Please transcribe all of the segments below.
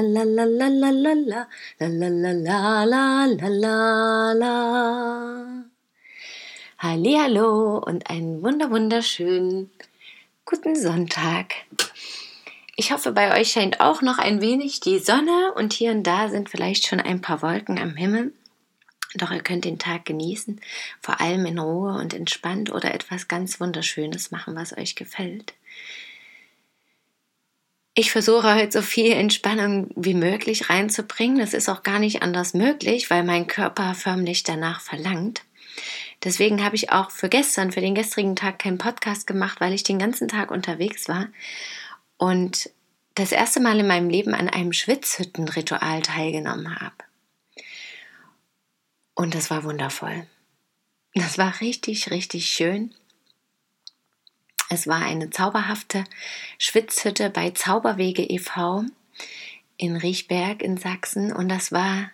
la la la la la la la la la la la la la la. Hallihallo und einen wunder wunderschönen guten Sonntag. Ich hoffe, bei euch scheint auch noch ein wenig die Sonne und hier und da sind vielleicht schon ein paar Wolken am Himmel. Doch ihr könnt den Tag genießen, vor allem in Ruhe und entspannt oder etwas ganz Wunderschönes machen, was euch gefällt. Ich versuche heute so viel Entspannung wie möglich reinzubringen. Das ist auch gar nicht anders möglich, weil mein Körper förmlich danach verlangt. Deswegen habe ich auch für gestern, für den gestrigen Tag keinen Podcast gemacht, weil ich den ganzen Tag unterwegs war und das erste Mal in meinem Leben an einem Schwitzhüttenritual teilgenommen habe. Und das war wundervoll. Das war richtig, richtig schön. Es war eine zauberhafte Schwitzhütte bei Zauberwege e.V. in Riechberg in Sachsen und das war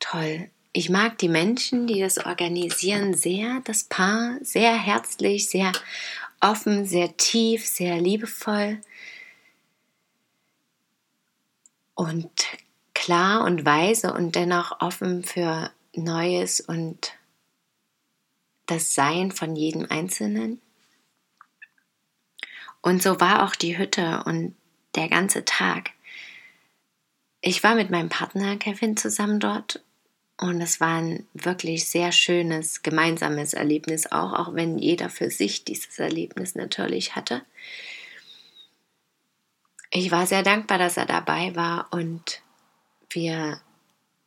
toll. Ich mag die Menschen, die das organisieren, sehr. Das Paar sehr herzlich, sehr offen, sehr tief, sehr liebevoll und klar und weise und dennoch offen für Neues und das Sein von jedem Einzelnen. Und so war auch die Hütte und der ganze Tag. Ich war mit meinem Partner Kevin zusammen dort und es war ein wirklich sehr schönes gemeinsames Erlebnis auch, auch wenn jeder für sich dieses Erlebnis natürlich hatte. Ich war sehr dankbar, dass er dabei war und wir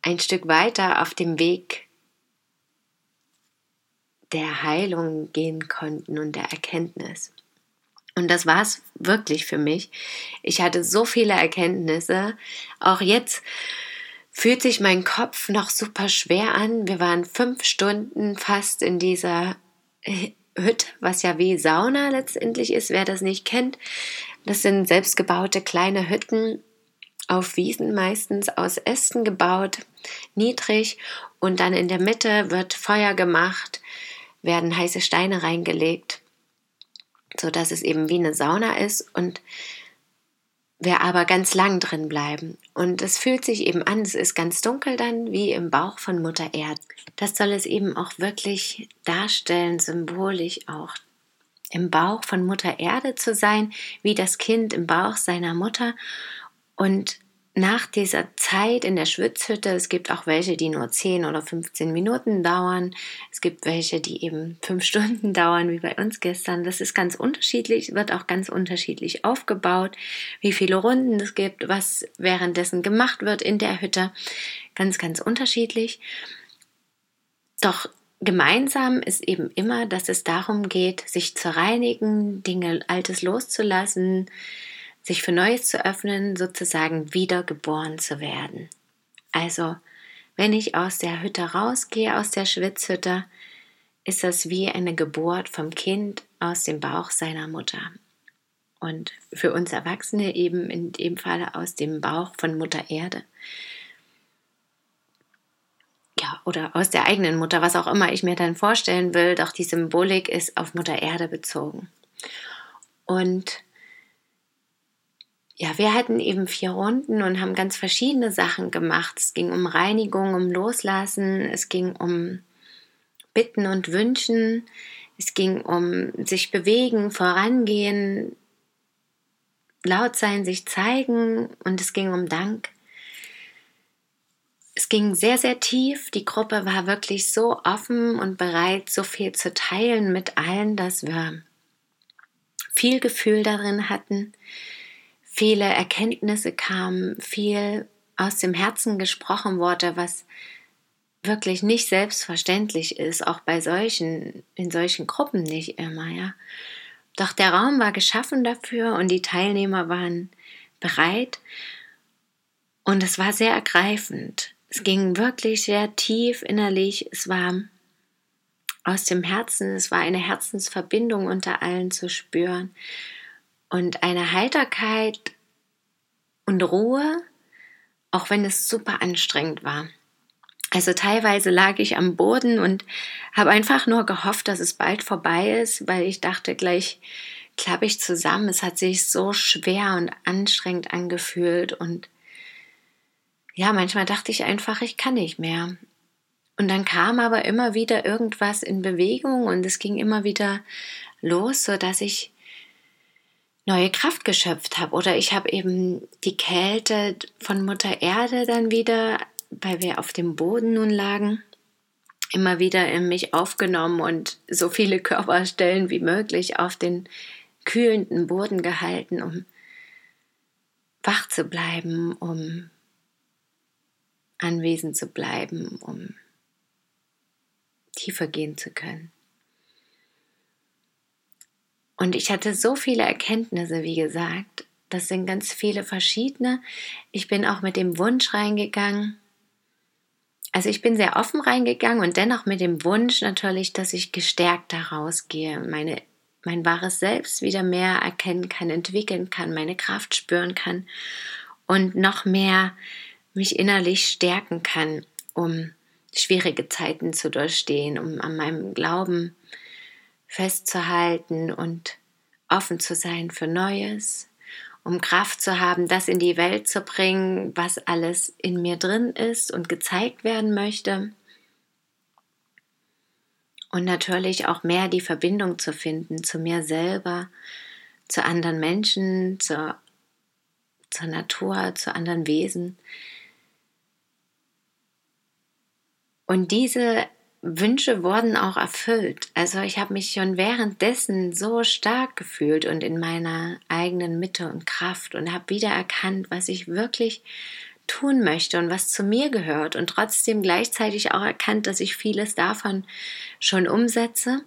ein Stück weiter auf dem Weg der Heilung gehen konnten und der Erkenntnis. Und das war es wirklich für mich. Ich hatte so viele Erkenntnisse. Auch jetzt fühlt sich mein Kopf noch super schwer an. Wir waren fünf Stunden fast in dieser Hütte, was ja wie Sauna letztendlich ist. Wer das nicht kennt, das sind selbstgebaute kleine Hütten auf Wiesen meistens aus Ästen gebaut, niedrig und dann in der Mitte wird Feuer gemacht, werden heiße Steine reingelegt so dass es eben wie eine Sauna ist und wir aber ganz lang drin bleiben. Und es fühlt sich eben an, es ist ganz dunkel dann, wie im Bauch von Mutter Erde. Das soll es eben auch wirklich darstellen, symbolisch auch im Bauch von Mutter Erde zu sein, wie das Kind im Bauch seiner Mutter. Und nach dieser Zeit in der Schwitzhütte, es gibt auch welche, die nur 10 oder 15 Minuten dauern, es gibt welche, die eben 5 Stunden dauern, wie bei uns gestern. Das ist ganz unterschiedlich, wird auch ganz unterschiedlich aufgebaut, wie viele Runden es gibt, was währenddessen gemacht wird in der Hütte. Ganz, ganz unterschiedlich. Doch gemeinsam ist eben immer, dass es darum geht, sich zu reinigen, Dinge Altes loszulassen, sich für Neues zu öffnen, sozusagen wiedergeboren zu werden. Also, wenn ich aus der Hütte rausgehe, aus der Schwitzhütte, ist das wie eine Geburt vom Kind aus dem Bauch seiner Mutter. Und für uns Erwachsene eben in dem Falle aus dem Bauch von Mutter Erde. Ja, oder aus der eigenen Mutter, was auch immer ich mir dann vorstellen will, doch die Symbolik ist auf Mutter Erde bezogen. Und ja, wir hatten eben vier Runden und haben ganz verschiedene Sachen gemacht. Es ging um Reinigung, um Loslassen, es ging um Bitten und Wünschen, es ging um sich bewegen, vorangehen, laut sein, sich zeigen und es ging um Dank. Es ging sehr, sehr tief. Die Gruppe war wirklich so offen und bereit, so viel zu teilen mit allen, dass wir viel Gefühl darin hatten, viele Erkenntnisse kamen, viel aus dem Herzen gesprochen wurde, was wirklich nicht selbstverständlich ist, auch bei solchen, in solchen Gruppen nicht immer, ja. Doch der Raum war geschaffen dafür und die Teilnehmer waren bereit und es war sehr ergreifend. es ging wirklich sehr tief innerlich. Es war aus dem Herzen, es war eine Herzensverbindung unter allen zu spüren und eine Heiterkeit und Ruhe, auch wenn es super anstrengend war. Also teilweise lag ich am Boden und habe einfach nur gehofft, dass es bald vorbei ist, weil ich dachte gleich klappe ich zusammen. Es hat sich so schwer und anstrengend angefühlt und ja, manchmal dachte ich einfach, ich kann nicht mehr. Und dann kam aber immer wieder irgendwas in Bewegung und es ging immer wieder los, so dass ich neue Kraft geschöpft habe. Oder ich habe eben die Kälte von Mutter Erde dann wieder, weil wir auf dem Boden nun lagen, immer wieder in mich aufgenommen und so viele Körperstellen wie möglich auf den kühlenden Boden gehalten, um wach zu bleiben, um anwesend zu bleiben, um tiefer gehen zu können. Und ich hatte so viele Erkenntnisse, wie gesagt. Das sind ganz viele verschiedene. Ich bin auch mit dem Wunsch reingegangen. Also ich bin sehr offen reingegangen und dennoch mit dem Wunsch natürlich, dass ich gestärkt daraus gehe, meine, mein wahres Selbst wieder mehr erkennen kann, entwickeln kann, meine Kraft spüren kann und noch mehr mich innerlich stärken kann, um schwierige Zeiten zu durchstehen, um an meinem Glauben festzuhalten und offen zu sein für Neues, um Kraft zu haben, das in die Welt zu bringen, was alles in mir drin ist und gezeigt werden möchte. Und natürlich auch mehr die Verbindung zu finden zu mir selber, zu anderen Menschen, zur, zur Natur, zu anderen Wesen. Und diese Wünsche wurden auch erfüllt. Also ich habe mich schon währenddessen so stark gefühlt und in meiner eigenen Mitte und Kraft und habe wieder erkannt, was ich wirklich tun möchte und was zu mir gehört und trotzdem gleichzeitig auch erkannt, dass ich vieles davon schon umsetze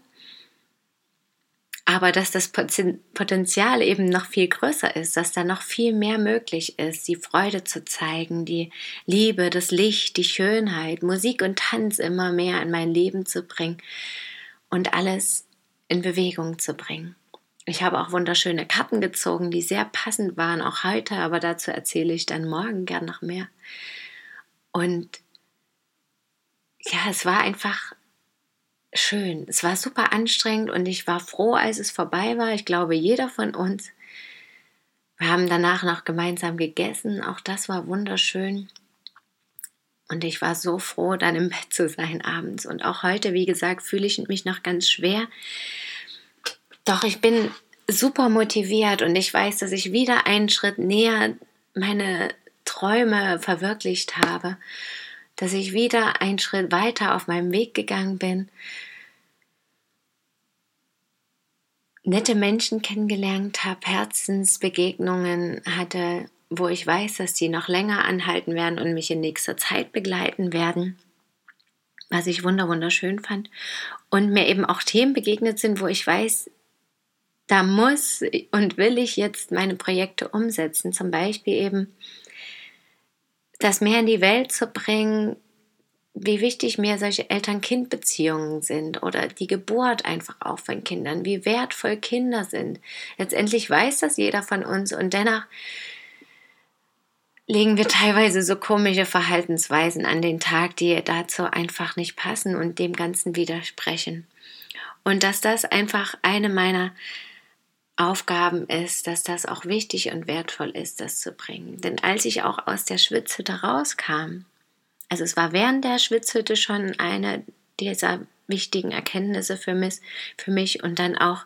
aber dass das Potenzial eben noch viel größer ist, dass da noch viel mehr möglich ist, die Freude zu zeigen, die Liebe, das Licht, die Schönheit, Musik und Tanz immer mehr in mein Leben zu bringen und alles in Bewegung zu bringen. Ich habe auch wunderschöne Karten gezogen, die sehr passend waren, auch heute, aber dazu erzähle ich dann morgen gern noch mehr. Und ja, es war einfach schön. Es war super anstrengend und ich war froh, als es vorbei war. Ich glaube, jeder von uns. Wir haben danach noch gemeinsam gegessen. Auch das war wunderschön. Und ich war so froh, dann im Bett zu sein abends. Und auch heute, wie gesagt, fühle ich mich noch ganz schwer. Doch ich bin super motiviert und ich weiß, dass ich wieder einen Schritt näher meine Träume verwirklicht habe dass ich wieder einen Schritt weiter auf meinem Weg gegangen bin, nette Menschen kennengelernt habe, Herzensbegegnungen hatte, wo ich weiß, dass die noch länger anhalten werden und mich in nächster Zeit begleiten werden, was ich wunderschön fand. Und mir eben auch Themen begegnet sind, wo ich weiß, da muss und will ich jetzt meine Projekte umsetzen. Zum Beispiel eben das mehr in die Welt zu bringen, wie wichtig mir solche Eltern-Kind-Beziehungen sind oder die Geburt einfach auch von Kindern, wie wertvoll Kinder sind. Letztendlich weiß das jeder von uns und dennoch legen wir teilweise so komische Verhaltensweisen an den Tag, die dazu einfach nicht passen und dem Ganzen widersprechen. Und dass das einfach eine meiner Aufgaben ist, dass das auch wichtig und wertvoll ist, das zu bringen. Denn als ich auch aus der Schwitzhütte rauskam, also es war während der Schwitzhütte schon eine dieser wichtigen Erkenntnisse für mich, für mich und dann auch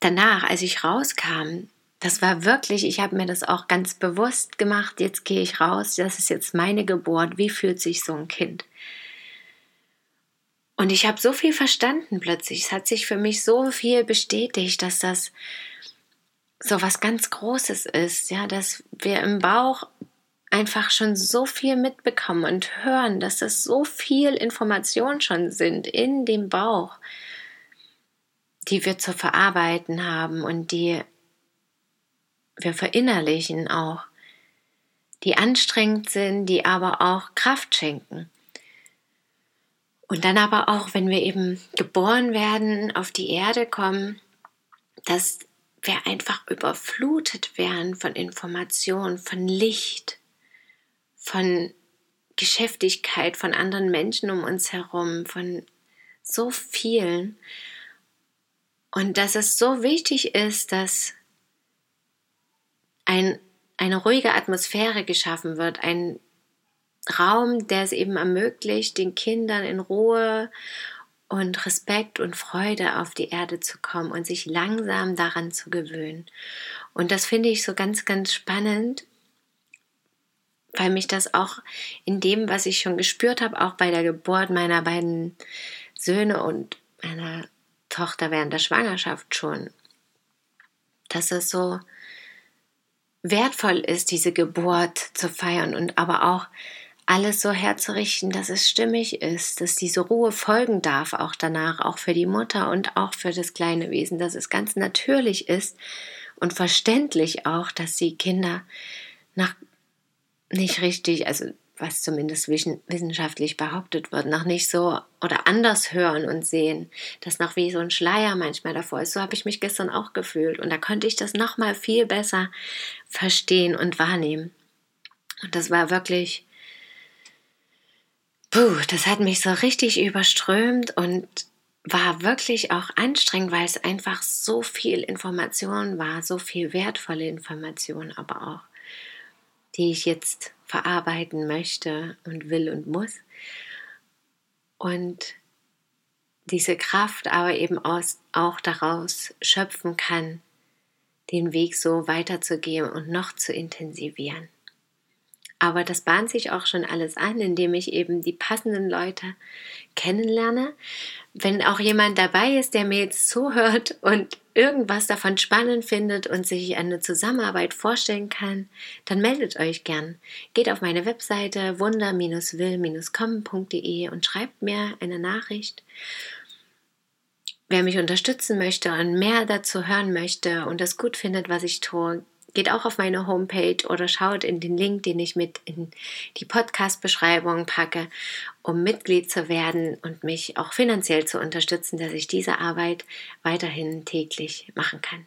danach, als ich rauskam, das war wirklich, ich habe mir das auch ganz bewusst gemacht, jetzt gehe ich raus, das ist jetzt meine Geburt, wie fühlt sich so ein Kind? Und ich habe so viel verstanden plötzlich. Es hat sich für mich so viel bestätigt, dass das so was ganz Großes ist, ja, dass wir im Bauch einfach schon so viel mitbekommen und hören, dass das so viel Information schon sind in dem Bauch, die wir zu verarbeiten haben und die wir verinnerlichen auch, die anstrengend sind, die aber auch Kraft schenken. Und dann aber auch, wenn wir eben geboren werden, auf die Erde kommen, dass wir einfach überflutet werden von Informationen, von Licht, von Geschäftigkeit, von anderen Menschen um uns herum, von so vielen. Und dass es so wichtig ist, dass ein, eine ruhige Atmosphäre geschaffen wird, ein Raum, der es eben ermöglicht, den Kindern in Ruhe und Respekt und Freude auf die Erde zu kommen und sich langsam daran zu gewöhnen. Und das finde ich so ganz, ganz spannend, weil mich das auch in dem, was ich schon gespürt habe, auch bei der Geburt meiner beiden Söhne und meiner Tochter während der Schwangerschaft schon, dass es so wertvoll ist, diese Geburt zu feiern und aber auch alles so herzurichten, dass es stimmig ist, dass diese Ruhe folgen darf, auch danach, auch für die Mutter und auch für das kleine Wesen, dass es ganz natürlich ist und verständlich auch, dass die Kinder nach nicht richtig, also was zumindest wissenschaftlich behauptet wird, noch nicht so oder anders hören und sehen, dass noch wie so ein Schleier manchmal davor ist. So habe ich mich gestern auch gefühlt und da konnte ich das noch mal viel besser verstehen und wahrnehmen. Und das war wirklich Puh, das hat mich so richtig überströmt und war wirklich auch anstrengend, weil es einfach so viel Information war, so viel wertvolle Information, aber auch, die ich jetzt verarbeiten möchte und will und muss. Und diese Kraft aber eben aus, auch daraus schöpfen kann, den Weg so weiterzugehen und noch zu intensivieren. Aber das bahnt sich auch schon alles an, indem ich eben die passenden Leute kennenlerne. Wenn auch jemand dabei ist, der mir jetzt zuhört und irgendwas davon spannend findet und sich eine Zusammenarbeit vorstellen kann, dann meldet euch gern. Geht auf meine Webseite wunder-will-kommen.de und schreibt mir eine Nachricht. Wer mich unterstützen möchte und mehr dazu hören möchte und das gut findet, was ich tue, geht auch auf meine Homepage oder schaut in den Link, den ich mit in die Podcast-Beschreibung packe, um Mitglied zu werden und mich auch finanziell zu unterstützen, dass ich diese Arbeit weiterhin täglich machen kann.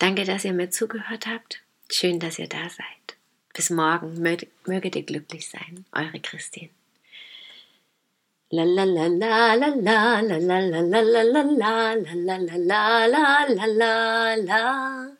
Danke, dass ihr mir zugehört habt. Schön, dass ihr da seid. Bis morgen. Möget ihr glücklich sein. Eure Christine. La la la la la la la la la la la la la la la la la la la